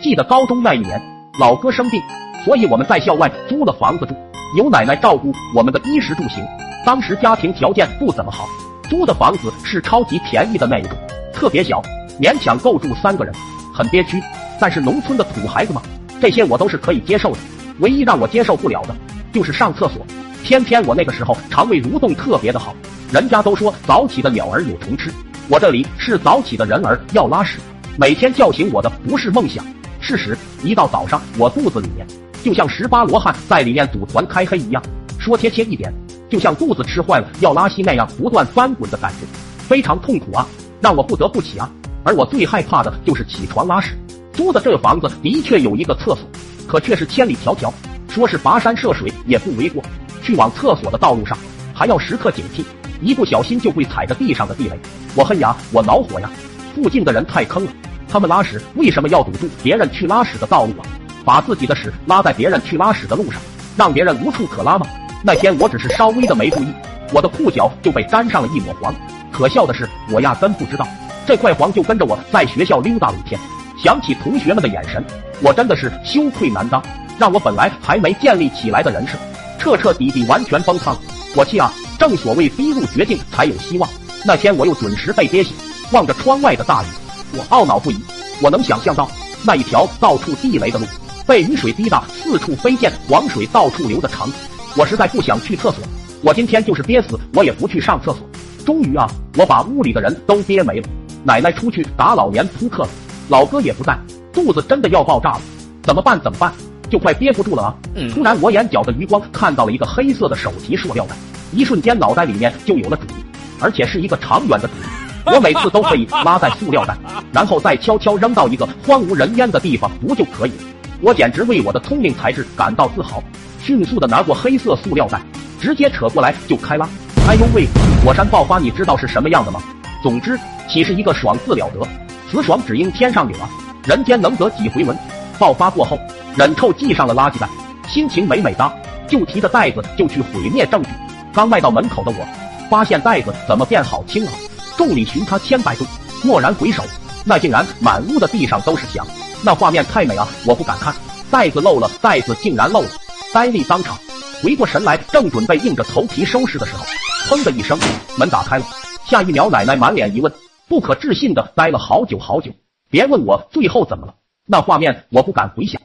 记得高中那一年，老哥生病，所以我们在校外租了房子住，有奶奶照顾我们的衣食住行。当时家庭条件不怎么好，租的房子是超级便宜的那一种，特别小，勉强够住三个人，很憋屈。但是农村的土孩子嘛，这些我都是可以接受的。唯一让我接受不了的，就是上厕所。偏偏我那个时候肠胃蠕动特别的好，人家都说早起的鸟儿有虫吃，我这里是早起的人儿要拉屎。每天叫醒我的不是梦想，事实。一到早上，我肚子里面就像十八罗汉在里面组团开黑一样。说贴切一点，就像肚子吃坏了要拉稀那样，不断翻滚的感觉，非常痛苦啊，让我不得不起啊。而我最害怕的就是起床拉屎。租的这房子的确有一个厕所，可却是千里迢迢，说是跋山涉水也不为过。去往厕所的道路上，还要时刻警惕，一不小心就会踩着地上的地雷。我恨呀，我恼火呀，附近的人太坑了。他们拉屎为什么要堵住别人去拉屎的道路啊？把自己的屎拉在别人去拉屎的路上，让别人无处可拉吗？那天我只是稍微的没注意，我的裤脚就被沾上了一抹黄。可笑的是，我压根不知道这块黄就跟着我在学校溜达了一天。想起同学们的眼神，我真的是羞愧难当，让我本来还没建立起来的人设彻彻底底完全崩塌了。我气啊！正所谓逼入绝境才有希望，那天我又准时被憋醒，望着窗外的大雨。我懊恼不已，我能想象到那一条到处地雷的路，被雨水滴得四处飞溅，黄水到处流的场景。我实在不想去厕所，我今天就是憋死我也不去上厕所。终于啊，我把屋里的人都憋没了。奶奶出去打老年扑克了，老哥也不在，肚子真的要爆炸了，怎么办？怎么办？就快憋不住了啊！突然，我眼角的余光看到了一个黑色的手提塑料袋，一瞬间脑袋里面就有了主意，而且是一个长远的主意。我每次都可以拉在塑料袋，然后再悄悄扔到一个荒无人烟的地方，不就可以？我简直为我的聪明才智感到自豪。迅速的拿过黑色塑料袋，直接扯过来就开拉。哎呦喂！火山爆发，你知道是什么样的吗？总之，岂是一个爽字了得？此爽只应天上有啊！人间能得几回闻？爆发过后，忍臭系上了垃圾袋，心情美美哒，就提着袋子就去毁灭证据。刚迈到门口的我，发现袋子怎么变好轻啊？众里寻他千百度，蓦然回首，那竟然满屋的地上都是翔，那画面太美啊！我不敢看，袋子漏了，袋子竟然漏了，呆立当场。回过神来，正准备硬着头皮收拾的时候，砰的一声，门打开了。下一秒，奶奶满脸疑问，不可置信的呆了好久好久。别问我最后怎么了，那画面我不敢回想。